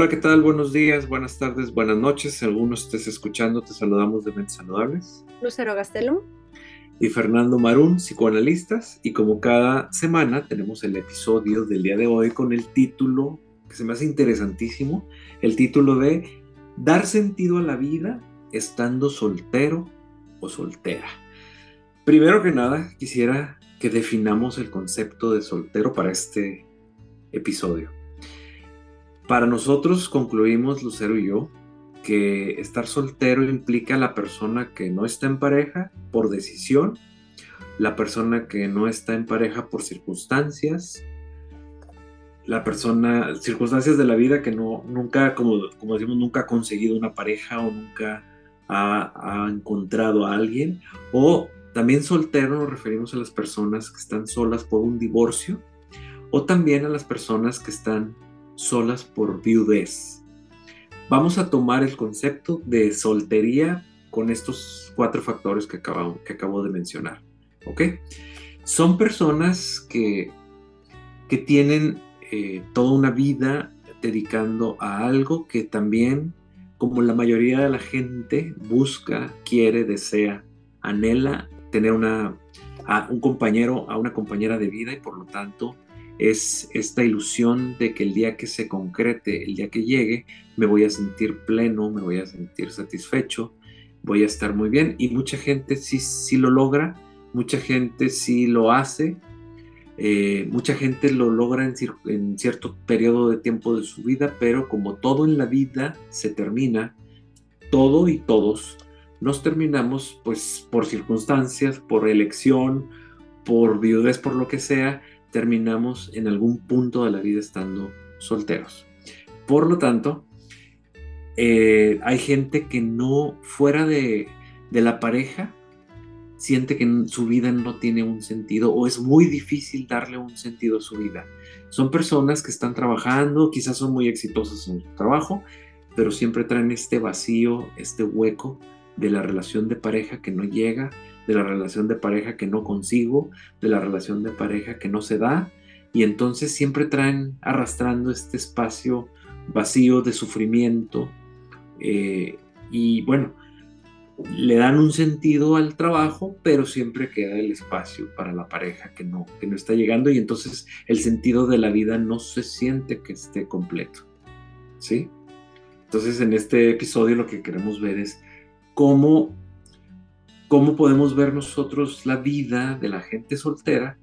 Hola, ¿qué tal? Buenos días, buenas tardes, buenas noches. Si alguno estés escuchando, te saludamos de Mentes Saludables. Lucero Gastelum. Y Fernando Marún, psicoanalistas. Y como cada semana tenemos el episodio del día de hoy con el título, que se me hace interesantísimo, el título de Dar sentido a la vida estando soltero o soltera. Primero que nada, quisiera que definamos el concepto de soltero para este episodio. Para nosotros concluimos, Lucero y yo, que estar soltero implica la persona que no está en pareja por decisión, la persona que no está en pareja por circunstancias, la persona, circunstancias de la vida que no, nunca, como, como decimos, nunca ha conseguido una pareja o nunca ha, encontrado a alguien, o también soltero nos referimos a las personas que están solas por un divorcio, o también a las personas que están solas por viudez. Vamos a tomar el concepto de soltería con estos cuatro factores que acabo, que acabo de mencionar. ¿Ok? Son personas que, que tienen eh, toda una vida dedicando a algo que también, como la mayoría de la gente, busca, quiere, desea, anhela tener una, a un compañero, a una compañera de vida y por lo tanto es esta ilusión de que el día que se concrete, el día que llegue, me voy a sentir pleno, me voy a sentir satisfecho, voy a estar muy bien. Y mucha gente sí, sí lo logra, mucha gente sí lo hace, eh, mucha gente lo logra en, cierto periodo de tiempo de su vida, pero como todo en la vida se termina, todo y todos nos terminamos pues por circunstancias, por elección, por viudez, por lo que sea, terminamos en algún punto de la vida estando solteros. Por lo tanto, eh, hay gente que no, fuera de, de la pareja, siente que su vida no tiene un sentido o es muy difícil darle un sentido a su vida. Son personas que están trabajando, quizás son muy exitosas en su trabajo, pero siempre traen este vacío, este hueco de la relación de pareja que no llega, de la relación de pareja que no consigo, de la relación de pareja que no se da, y entonces siempre traen arrastrando este espacio vacío de sufrimiento, eh, y bueno, le dan un sentido al trabajo, pero siempre queda el espacio para la pareja que no, que no está llegando, y entonces el sentido de la vida no se siente que esté completo, ¿sí? Entonces en este episodio lo que queremos ver es cómo cómo podemos ver nosotros la vida de la gente soltera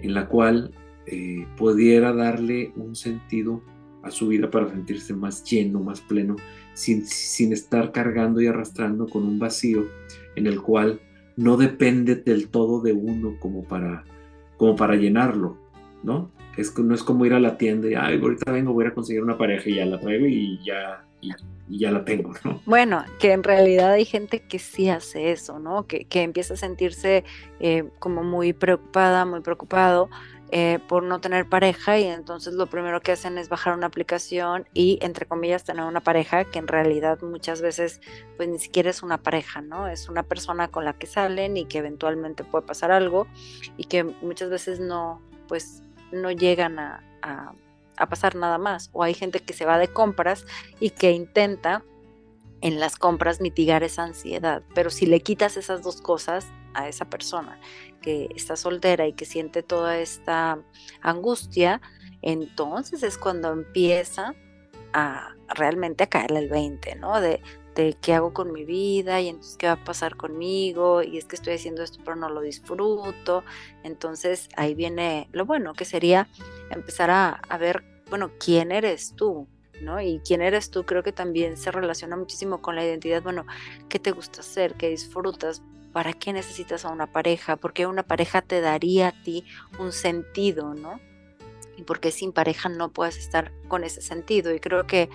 en la cual eh, pudiera darle un sentido a su vida para sentirse más lleno, más pleno, sin, sin estar cargando y arrastrando con un vacío en el cual no depende del todo de uno como para, como para llenarlo, ¿no? Es, no es como ir a la tienda y, ay, ahorita vengo, voy a conseguir una pareja y ya la traigo y ya, y, ya la tengo, ¿no? Bueno, que en realidad hay gente que sí hace eso, ¿no? Que, que empieza a sentirse eh, como muy preocupada, muy preocupado eh, por no tener pareja y entonces lo primero que hacen es bajar una aplicación y, entre comillas, tener una pareja que en realidad muchas veces pues ni siquiera es una pareja, ¿no? Es una persona con la que salen y que eventualmente puede pasar algo y que muchas veces no, pues no llegan a pasar nada más. O hay gente que se va de compras y que intenta en las compras mitigar esa ansiedad. Pero si le quitas esas dos cosas a esa persona que está soltera y que siente toda esta angustia, entonces es cuando empieza a realmente a caerle el 20, ¿no? De, de qué hago con mi vida y entonces qué va a pasar conmigo y es que estoy haciendo esto pero no lo disfruto. Entonces ahí viene lo bueno, que sería empezar a, a ver, bueno, quién eres tú, ¿no? Y quién eres tú creo que también se relaciona muchísimo con la identidad, bueno, ¿qué te gusta hacer? ¿Qué disfrutas? ¿Para qué necesitas a una pareja? Porque una pareja te daría a ti un sentido, ¿no? Y porque sin pareja no puedes estar con ese sentido. Y creo que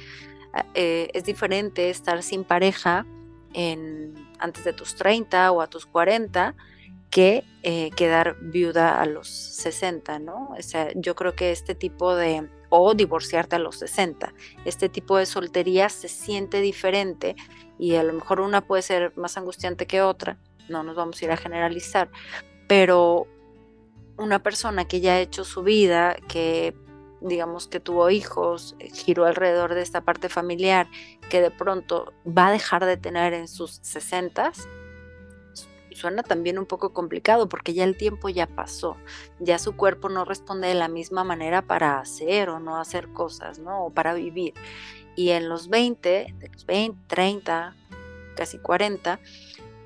eh, es diferente estar sin pareja en, antes de tus 30 o a tus 40 que eh, quedar viuda a los 60, ¿no? O sea, yo creo que este tipo de, o divorciarte a los 60, este tipo de soltería se siente diferente y a lo mejor una puede ser más angustiante que otra, no nos vamos a ir a generalizar, pero una persona que ya ha hecho su vida, que digamos que tuvo hijos, eh, giró alrededor de esta parte familiar que de pronto va a dejar de tener en sus sesentas, suena también un poco complicado porque ya el tiempo ya pasó, ya su cuerpo no responde de la misma manera para hacer o no hacer cosas, ¿no? O para vivir. Y en los 20, de los 20, 30, casi 40,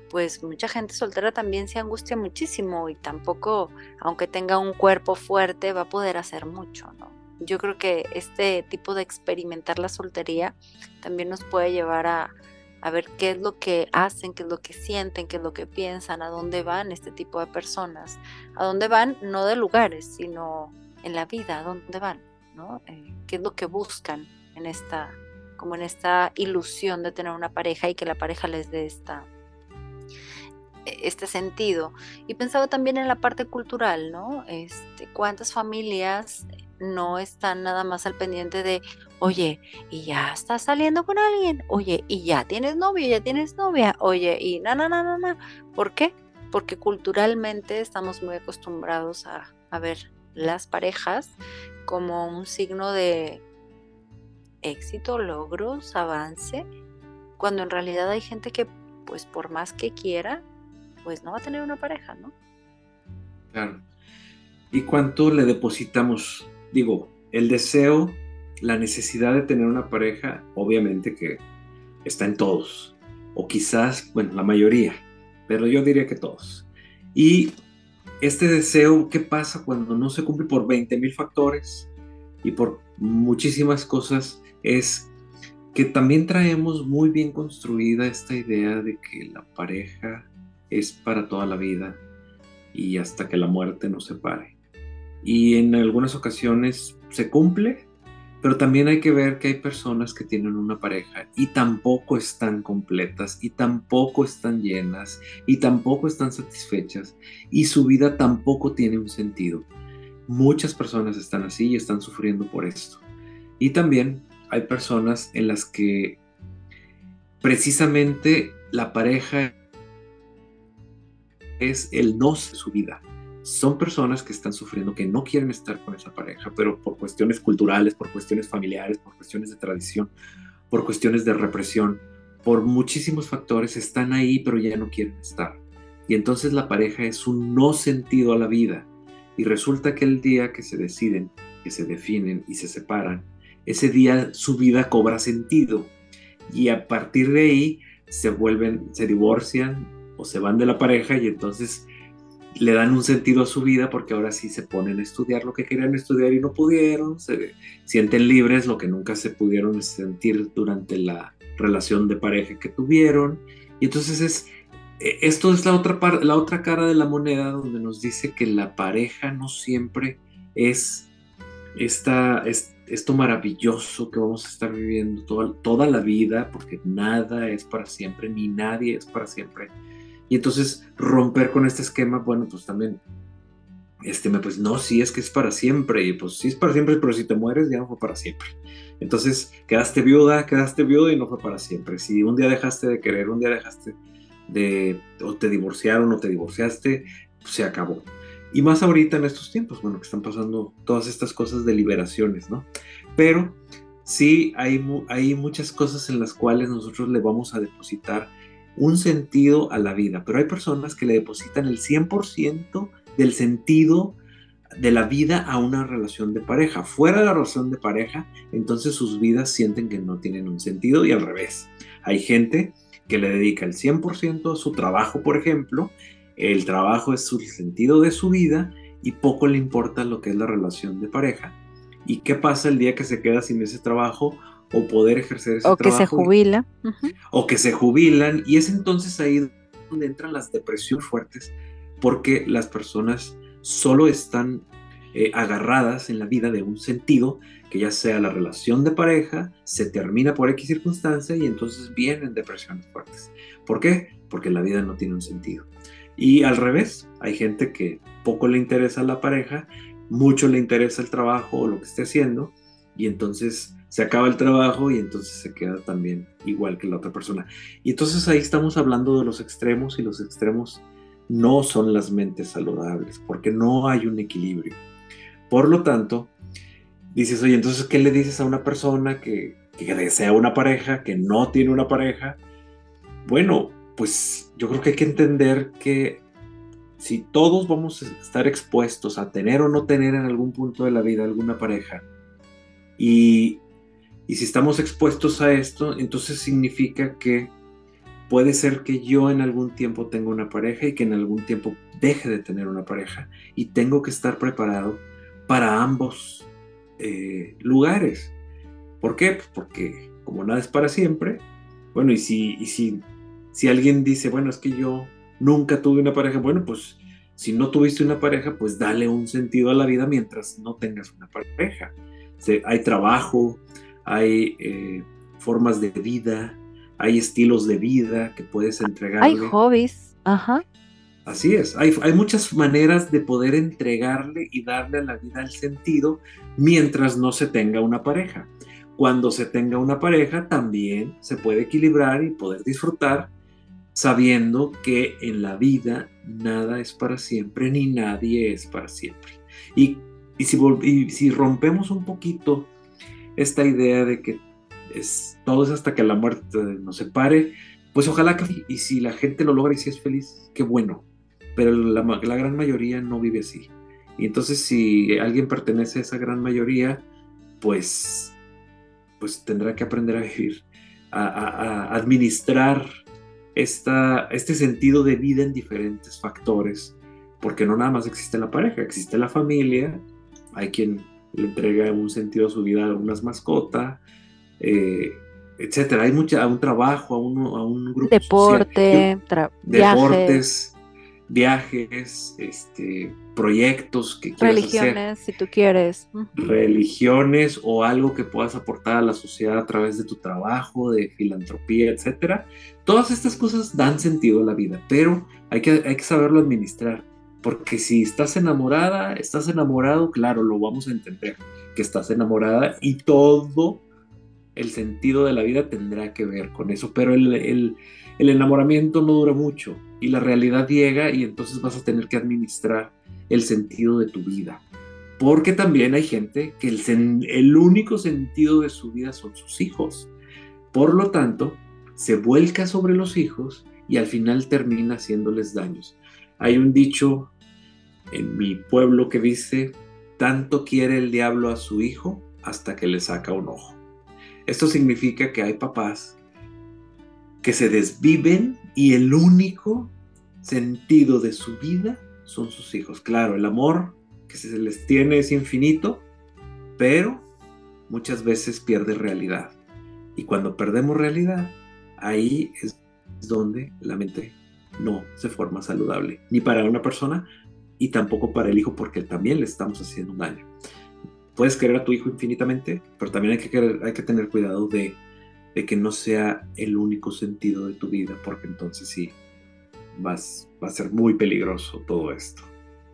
pues mucha gente soltera también se angustia muchísimo y tampoco, aunque tenga un cuerpo fuerte, va a poder hacer mucho, ¿no? Yo creo que este tipo de experimentar la soltería también nos puede llevar a, a ver qué es lo que hacen, qué es lo que sienten, qué es lo que piensan, a dónde van este tipo de personas, a dónde van no de lugares, sino en la vida, a dónde van, ¿no? Eh, qué es lo que buscan en esta, como en esta ilusión de tener una pareja y que la pareja les dé esta este sentido. Y pensaba también en la parte cultural, ¿no? Este, cuántas familias no están nada más al pendiente de, oye, y ya estás saliendo con alguien, oye, y ya tienes novio, ya tienes novia, oye, y na, na, na, na, na. ¿Por qué? Porque culturalmente estamos muy acostumbrados a, a ver las parejas como un signo de éxito, logros, avance, cuando en realidad hay gente que, pues por más que quiera, pues no va a tener una pareja, ¿no? Claro. ¿Y cuánto le depositamos? Digo, el deseo, la necesidad de tener una pareja, obviamente que está en todos, o quizás, bueno, la mayoría, pero yo diría que todos. Y este deseo, ¿qué pasa cuando no se cumple por 20 mil factores y por muchísimas cosas? Es que también traemos muy bien construida esta idea de que la pareja es para toda la vida y hasta que la muerte nos separe. Y en algunas ocasiones se cumple, pero también hay que ver que hay personas que tienen una pareja y tampoco están completas y tampoco están llenas y tampoco están satisfechas y su vida tampoco tiene un sentido. Muchas personas están así y están sufriendo por esto. Y también hay personas en las que precisamente la pareja es el no de su vida. Son personas que están sufriendo, que no quieren estar con esa pareja, pero por cuestiones culturales, por cuestiones familiares, por cuestiones de tradición, por cuestiones de represión, por muchísimos factores están ahí, pero ya no quieren estar. Y entonces la pareja es un no sentido a la vida. Y resulta que el día que se deciden, que se definen y se separan, ese día su vida cobra sentido. Y a partir de ahí se vuelven, se divorcian, o se van de la pareja y entonces le dan un sentido a su vida porque ahora sí se ponen a estudiar lo que querían estudiar y no pudieron, se sienten libres, lo que nunca se pudieron sentir durante la relación de pareja que tuvieron. Y entonces es, e, esto es la otra, la otra cara de la moneda donde nos dice que la pareja no siempre es, esta, es esto maravilloso que vamos a estar viviendo toda, toda la vida, porque nada es para siempre, ni nadie es para siempre y entonces romper con este esquema, bueno, pues también, este, pues no, sí es que es para siempre, y pues sí es para siempre, pero si te mueres ya no fue para siempre. Entonces quedaste viuda, quedaste viuda y no fue para siempre. Si un día dejaste de querer, un día dejaste de, o te divorciaron o te divorciaste, pues se acabó. Y más ahorita en estos tiempos, bueno, que están pasando todas estas cosas de liberaciones, ¿no? Pero sí hay, hay muchas cosas en las cuales nosotros le vamos a depositar un sentido a la vida, pero hay personas que le depositan el 100% del sentido de la vida a una relación de pareja. Fuera de la relación de pareja, entonces sus vidas sienten que no tienen un sentido y al revés. Hay gente que le dedica el 100% a su trabajo, por ejemplo, el trabajo es su sentido de su vida y poco le importa lo que es la relación de pareja. ¿Y qué pasa el día que se queda sin ese trabajo o poder ejercer ese o que se jubila. O que se jubilan. Y es entonces ahí donde entran las depresiones fuertes, porque las personas solo están eh, agarradas en la vida de un sentido, que ya sea la relación de pareja, se termina por X circunstancia y entonces vienen depresiones fuertes. ¿Por qué? Porque la vida no tiene un sentido. Y al revés, hay gente que poco le interesa la pareja, mucho le interesa el trabajo o lo que esté haciendo, y entonces se acaba el trabajo y entonces se queda también igual que la otra persona. Y entonces ahí estamos hablando de los extremos y los extremos no son las mentes saludables porque no hay un equilibrio. Por lo tanto, dices, oye, entonces, ¿qué le dices a una persona que, que desea una pareja, que no tiene una pareja? Bueno, pues yo creo que hay que entender que si todos vamos a estar expuestos a tener o no tener en algún punto de la vida alguna pareja, y, y si estamos expuestos a esto, entonces significa que puede ser que yo en algún tiempo tenga una pareja y que en algún tiempo deje de tener una pareja, y tengo que estar preparado para ambos eh, lugares. ¿Por qué? Pues porque como nada es para siempre, bueno, y si, y si, si alguien dice, bueno, es que yo nunca tuve una pareja, bueno, pues si no tuviste una pareja, pues dale un sentido a la vida mientras no tengas una pareja. hay trabajo, hay eh, formas de vida, hay estilos de vida que puedes entregarle. Hay hobbies, ajá. Así es, hay, hay, muchas maneras de poder entregarle y darle a la vida el sentido mientras no se tenga una pareja. Cuando se tenga una pareja también se puede equilibrar y poder disfrutar sabiendo que en la vida nada es para siempre ni nadie es para siempre. Y, y, si, y si rompemos un poquito esta idea de que es, todo es hasta que la muerte nos separe, pues ojalá que, y si la gente lo logra y si es feliz, qué bueno, pero la, gran mayoría no vive así. Y entonces si alguien pertenece a esa gran mayoría, pues, pues tendrá que aprender a vivir, a, a, administrar esta, este sentido de vida en diferentes factores, porque no nada más existe la pareja, existe la familia, hay quien le entrega un sentido a su vida a algunas mascotas, eh, etcétera. Hay mucha, un trabajo, a un, a un grupo Deporte, deportes, viajes, este, proyectos que quieras Religiones, si tú quieres. Religiones o algo que puedas aportar a la sociedad a través de tu trabajo, de filantropía, etcétera. Todas estas cosas dan sentido a la vida, pero hay que, hay que saberlo administrar. Porque si estás enamorada, estás enamorado, claro, lo vamos a entender, que estás enamorada y todo el sentido de la vida tendrá que ver con eso, pero el, enamoramiento no dura mucho y la realidad llega y entonces vas a tener que administrar el sentido de tu vida. Porque también hay gente que el, el único sentido de su vida son sus hijos. Por lo tanto, se vuelca sobre los hijos y al final termina haciéndoles daños. Hay un dicho en mi pueblo que dice, tanto quiere el diablo a su hijo hasta que le saca un ojo. Esto significa que hay papás que se desviven y el único sentido de su vida son sus hijos. Claro, el amor que se les tiene es infinito, pero muchas veces pierde realidad. Y cuando perdemos realidad, ahí es donde la mente no se forma saludable, ni para una persona y tampoco para el hijo, porque también le estamos haciendo un daño puedes querer a tu hijo infinitamente, pero también hay que, hay que tener cuidado de, que no sea el único sentido de tu vida, porque entonces sí, vas, va a ser muy peligroso todo esto.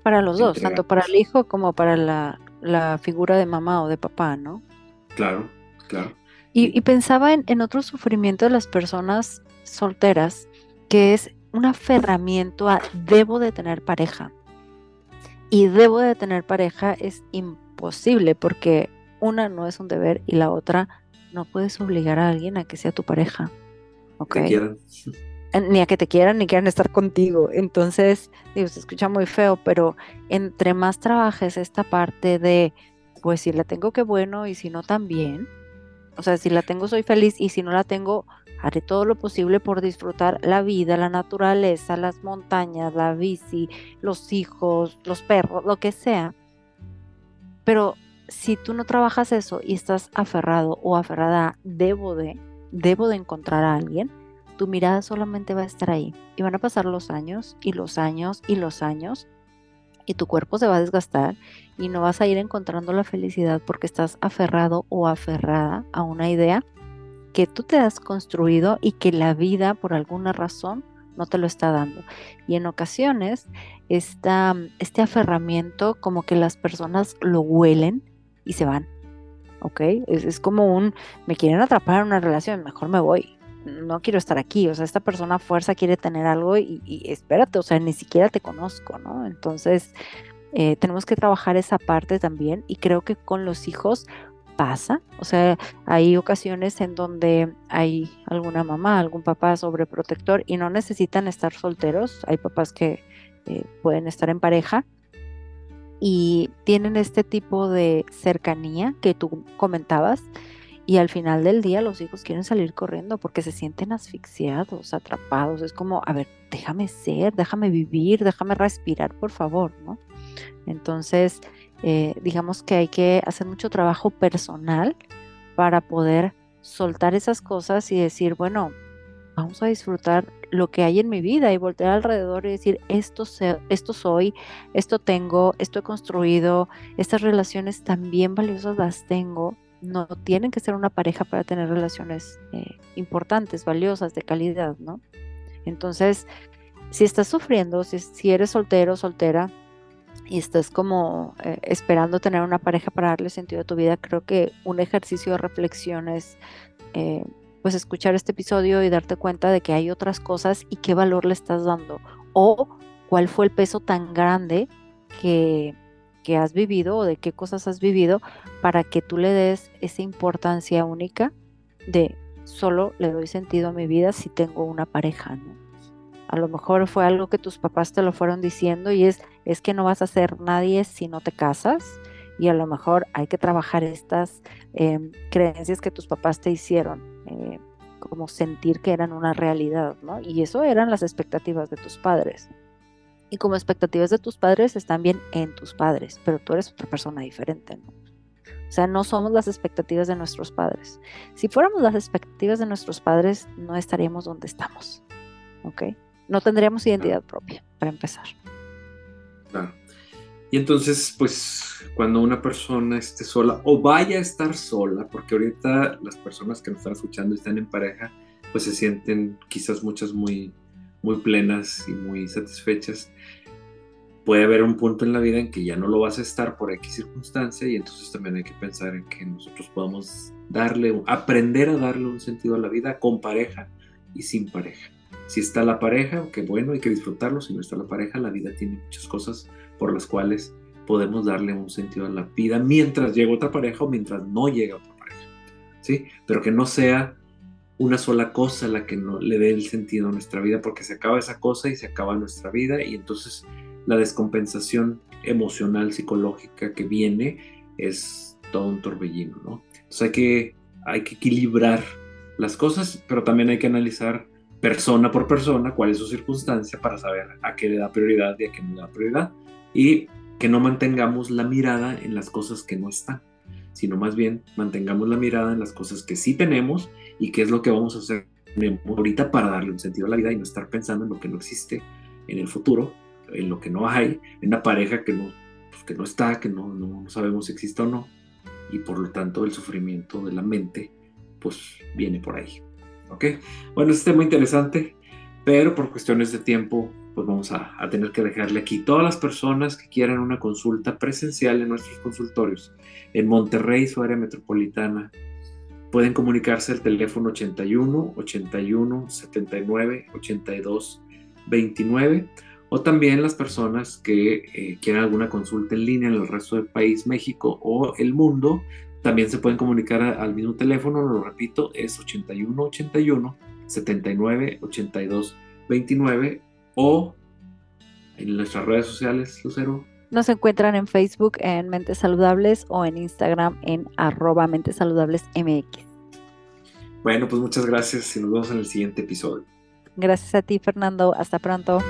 Para los dos, tanto para el hijo como para la, figura de mamá o de papá, ¿no? Claro, claro. Y, pensaba en, en otro sufrimiento de las personas solteras, que es un aferramiento a debo de tener pareja. Y debo de tener pareja es importante posible porque una no es un deber y la otra no puedes obligar a alguien a que sea tu pareja. Ni a que te quieran ni quieran estar contigo. Entonces, digo, se escucha muy feo, pero entre más trabajes esta parte de, pues si la tengo, qué bueno, y si no, también. O sea, si la tengo, soy feliz, y si no la tengo, haré todo lo posible por disfrutar la vida, la naturaleza, las montañas, la bici, los hijos, los perros, lo que sea. Pero si tú no trabajas eso y estás aferrado o aferrada, debo de, debo de encontrar a alguien, tu mirada solamente va a estar ahí. Y van a pasar los años y los años y los años y tu cuerpo se va a desgastar y no vas a ir encontrando la felicidad porque estás aferrado o aferrada a una idea que tú te has construido y que la vida por alguna razón no te lo está dando. Y en ocasiones esta, este aferramiento como que las personas lo huelen y se van. ¿Ok? Es, como un, me quieren atrapar en una relación, mejor me voy. No quiero estar aquí. O sea, esta persona a fuerza quiere tener algo y, y espérate, o sea, ni siquiera te conozco, ¿no? Entonces, eh, tenemos que trabajar esa parte también y creo que con los hijos pasa, o sea, hay ocasiones en donde hay alguna mamá, algún papá sobreprotector y no necesitan estar solteros, hay papás que eh, pueden estar en pareja y tienen este tipo de cercanía que tú comentabas y al final del día los hijos quieren salir corriendo porque se sienten asfixiados, atrapados. Es como, a ver, déjame ser, déjame vivir, déjame respirar, por favor, ¿no? Entonces, eh, digamos que hay que hacer mucho trabajo personal para poder soltar esas cosas y decir, bueno, vamos a disfrutar lo que hay en mi vida y voltear alrededor y decir, esto, esto soy, esto tengo, esto he construido, estas relaciones también valiosas las tengo no tienen que ser una pareja para tener relaciones eh, importantes, valiosas, de calidad, ¿no? Entonces, si estás sufriendo, si, eres soltero, soltera, y estás como eh, esperando tener una pareja para darle sentido a tu vida, creo que un ejercicio de reflexión es eh, pues escuchar este episodio y darte cuenta de que hay otras cosas y qué valor le estás dando o cuál fue el peso tan grande que, que has vivido o de qué cosas has vivido para que tú le des esa importancia única de solo le doy sentido a mi vida si tengo una pareja, A lo mejor fue algo que tus papás te lo fueron diciendo y es, es que no vas a ser nadie si no te casas y a lo mejor hay que trabajar estas em, creencias que tus papás te hicieron, eh, como sentir que eran una realidad, ¿no? Y eso eran las expectativas de tus padres y como expectativas de tus padres están bien en tus padres, pero tú eres otra persona diferente, ¿no? O sea, no somos las expectativas de nuestros padres. Si fuéramos las expectativas de nuestros padres, no estaríamos donde estamos, ¿ok? No tendríamos identidad propia, para empezar. Claro. Y entonces, pues, cuando una persona esté sola o vaya a estar sola, porque ahorita las personas que nos están escuchando están en pareja, pues se sienten quizás muchas muy muy plenas y muy satisfechas, puede haber un punto en la vida en que ya no lo vas a estar por X circunstancia y entonces también hay que pensar en que nosotros podamos darle, aprender a darle un sentido a la vida con pareja y sin pareja. Si está la pareja, qué bueno, hay que disfrutarlo. Si no está la pareja, la vida tiene muchas cosas por las cuales podemos darle un sentido a la vida mientras llega otra pareja o mientras no llega otra pareja. ¿Sí? Pero que no sea una sola cosa la que no, le dé el sentido a nuestra vida, porque se acaba esa cosa y se acaba nuestra vida y entonces la descompensación emocional, psicológica que viene es todo un torbellino, ¿no? Entonces hay que, hay que equilibrar las cosas, pero también hay que analizar persona por persona cuál es su circunstancia para saber a qué le da prioridad y a qué no le da prioridad y que no mantengamos la mirada en las cosas que no están, sino más bien mantengamos la mirada en las cosas que sí tenemos y qué es lo que vamos a hacer ahorita para darle un sentido a la vida y no estar pensando en lo que no existe en el futuro, en lo que no hay, en una pareja que no, pues, que no está, que no, no, sabemos si existe o no, y por lo tanto el sufrimiento de la mente pues viene por ahí. ¿Ok? Bueno, este tema interesante, pero por cuestiones de tiempo pues vamos a, a, tener que dejarle aquí. Todas las personas que quieran una consulta presencial en nuestros consultorios en Monterrey, su área metropolitana, Pueden comunicarse al teléfono 81 81 79 82 29 o también las personas que eh, quieran alguna consulta en línea en el resto del país, México o el mundo, también se pueden comunicar al mismo teléfono, lo repito, es 81 81 79 82 29 o en nuestras redes sociales, Lucero. Nos encuentran en Facebook en Mentes Saludables o en Instagram en arroba Mentes Saludables MX. Bueno, pues muchas gracias y nos vemos en el siguiente episodio. Gracias a ti, Fernando. Hasta pronto.